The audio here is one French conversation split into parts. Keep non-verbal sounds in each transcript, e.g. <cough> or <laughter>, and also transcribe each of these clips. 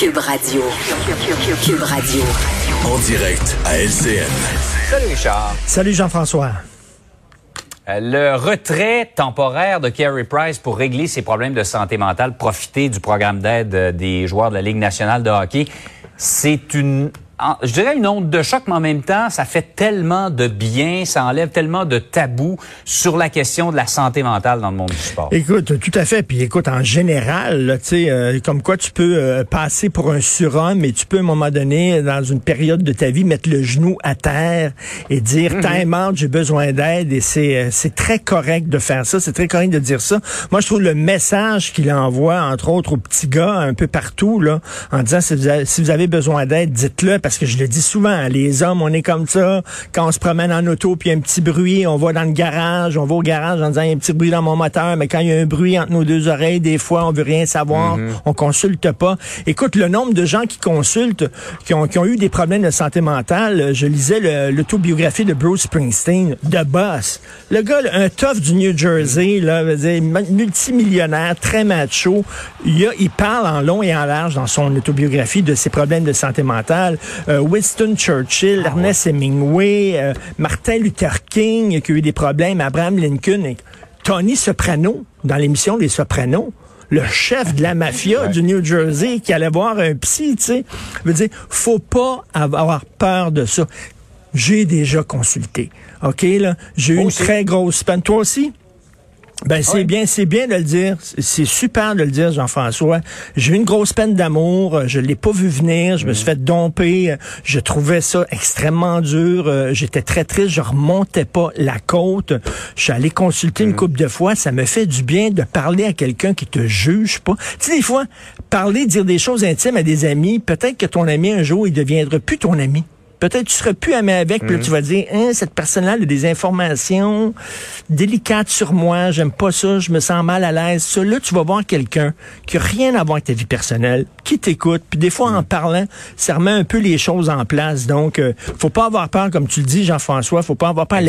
Cube Radio. Cube Radio. En direct à LCN. Salut Richard. Salut Jean-François. Euh, Le retrait temporaire de Carey Price pour régler ses problèmes de santé mentale, profiter du programme d'aide euh, des joueurs de la Ligue nationale de hockey, c'est une, je dirais une onde de choc, mais en même temps, ça fait tellement de bien, ça enlève tellement de tabous sur la question de la santé mentale dans le monde du sport. Écoute, tout à fait. Puis écoute, en général, tu sais, euh, comme quoi tu peux euh, passer pour un surhomme et tu peux à un moment donné, dans une période de ta vie, mettre le genou à terre et dire time out, j'ai besoin d'aide. Et c'est euh, c'est très correct de faire ça. C'est très correct de dire ça. Moi, je trouve le message qu'il envoie, entre autres, aux petits gars un peu partout, là, en disant si vous avez, si vous avez besoin d'aide, dites-le, parce que je le dis souvent, hein, les hommes, on est comme ça. Quand on se promène en auto, puis il y a un petit bruit, on va dans le garage, on va au garage en disant il y a un petit bruit dans mon moteur, mais quand il y a un bruit entre nos deux oreilles, des fois, on veut rien savoir, on consulte pas. Écoute, le nombre de gens qui consultent, qui ont, qui ont eu des problèmes de santé mentale, je lisais l'autobiographie de Bruce Springsteen, de Boss. Le gars, un tough du New Jersey, là, veut dire, ma- multimillionnaire, très macho, il, a- il parle en long et en large dans son autobiographie de ses problèmes de santé mentale. Euh, Winston Churchill, Ernest Hemingway, euh, Martin Luther King, qui a eu des problèmes, Abraham Lincoln, et Tony Soprano, dans l'émission Les Sopranos, le chef de la mafia <laughs> du New Jersey qui allait voir un psy, tu sais. veut dire, faut pas avoir peur de ça. J'ai déjà consulté. OK, là? J'ai eu une très grosse peine. Toi aussi? Ben c'est Oui. bien, c'est bien de le dire. C'est- C'est super de le dire, Jean-François. J'ai eu une grosse peine d'amour. euh, Je l'ai pas vu venir. Je me suis fait domper. euh, Je trouvais ça extrêmement dur. euh, J'étais très triste. Je remontais pas la côte. Je suis allé consulter une couple de fois. Ça me fait du bien de parler à quelqu'un qui te juge pas. Tu sais, des fois, parler, dire des choses intimes à des amis. Peut-être que ton ami un jour, il deviendra plus ton ami. Peut-être tu seras plus ami avec, puis là, tu vas dire, hein, cette personne-là a des informations délicates sur moi, j'aime pas ça, je me sens mal à l'aise. Ça, là, tu vas voir quelqu'un qui a rien à voir avec ta vie personnelle, qui t'écoute, puis des fois, en parlant, ça remet un peu les choses en place. Donc, euh, faut pas avoir peur, comme tu le dis, Jean-François, faut pas avoir peur.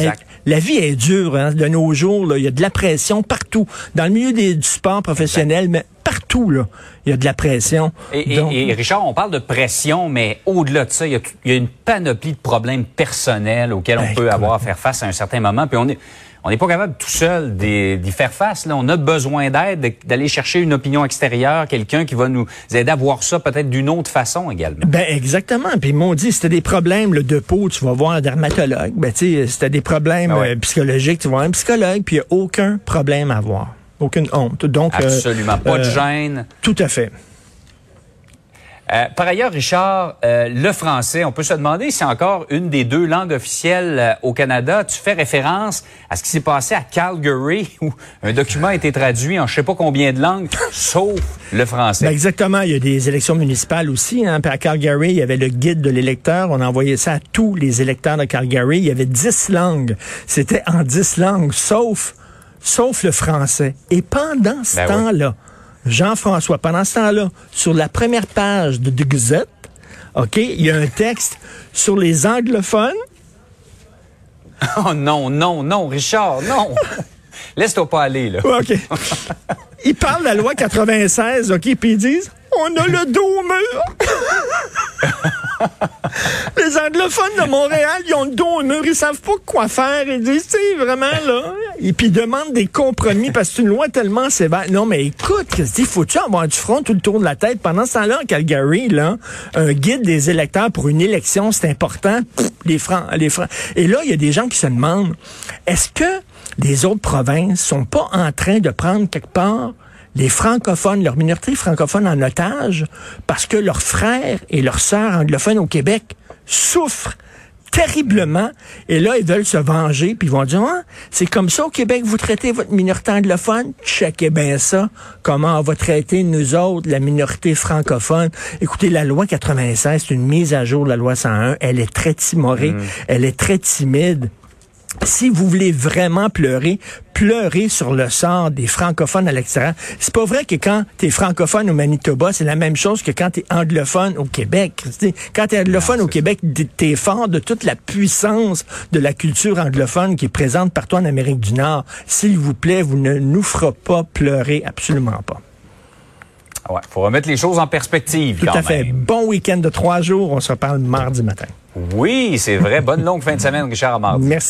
La, vie est dure, hein, de nos jours, il y a de la pression partout, dans le milieu des- du sport professionnel, mais partout, là, il y a de la pression. Et, et- Donc- et Richard, on parle de pression, mais au-delà de ça, il y, a, tout- il y a une panoplie de problèmes personnels auxquels on Ben, peut avoir à faire face à un certain moment. Puis on est, on n'est pas capable tout seul d'y faire face. Là. On a besoin d'aide, de- d'aller chercher une opinion extérieure, quelqu'un qui va nous aider à voir ça peut-être d'une autre façon également. Ben exactement. Puis ils m'ont dit, si t'as des problèmes de peau, tu vas voir un dermatologue. Ben tu sais, si t'as des problèmes ouais. euh, psychologiques, tu vas voir un psychologue. Puis il n'y a aucun problème à avoir. Aucune honte. Donc, euh, Absolument. Pas de euh, gêne. Tout à fait. Euh, par ailleurs, Richard, euh, le français, on peut se demander si c'est encore une des deux langues officielles euh, au Canada. Tu fais référence à ce qui s'est passé à Calgary, <laughs> où un document a été traduit en je sais pas combien de langues, sauf le français. Ben exactement. Il y a des élections municipales aussi. Hein. Puis à Calgary, il y avait le guide de l'électeur. On a envoyé ça à tous les électeurs de Calgary. Il y avait dix langues. C'était en dix langues, sauf, sauf le français. Et pendant ce Ben oui. temps-là, Jean-François, pendant ce temps-là, sur la première page de The Gazette, OK, il y a un texte sur les anglophones. Oh non, non, non, Richard, non. <laughs> Laisse-toi pas aller, là. OK. <laughs> Ils parlent de la loi 96, OK, puis ils disent, on a le dos au mur. <laughs> Les anglophones de Montréal, ils ont le dos au mur, ils savent pas quoi faire. Ils disent, tu sais, vraiment, là. Et puis, ils demandent des compromis parce que c'est une loi tellement sévère. Non, mais écoute, il faut-tu avoir du front tout le tour de la tête? Pendant ce temps-là, en Calgary, là, un guide des électeurs pour une élection, c'est important. Les francs, les francs. Et là, il y a des gens qui se demandent, est-ce que les autres provinces sont pas en train de prendre quelque part les francophones, leur minorité francophone en otage, parce que leurs frères et leurs sœurs anglophones au Québec souffrent terriblement. Et là, ils veulent se venger, puis ils vont dire, ah, c'est comme ça au Québec, vous traitez votre minorité anglophone? Checkez bien ça. Comment on va traiter, nous autres, la minorité francophone? Écoutez, la loi 96, c'est une mise à jour de la loi 101. Elle est très timorée. Elle est très timide. Si vous voulez vraiment pleurer, pleurer sur le sort des francophones à l'extérieur. C'est pas vrai que quand tu es francophone au Manitoba, c'est la même chose que quand tu es anglophone au Québec. Quand tu es anglophone au Québec, tu es fort de toute la puissance de la culture anglophone qui est présente partout en Amérique du Nord. S'il vous plaît, vous ne nous ferez pas pleurer, absolument pas. Ouais, faut remettre les choses en perspective. Tout quand à fait. Bon week-end de trois jours. On se reparle mardi matin. Oui, c'est vrai. Bonne longue fin de semaine, Richard Amard. Merci.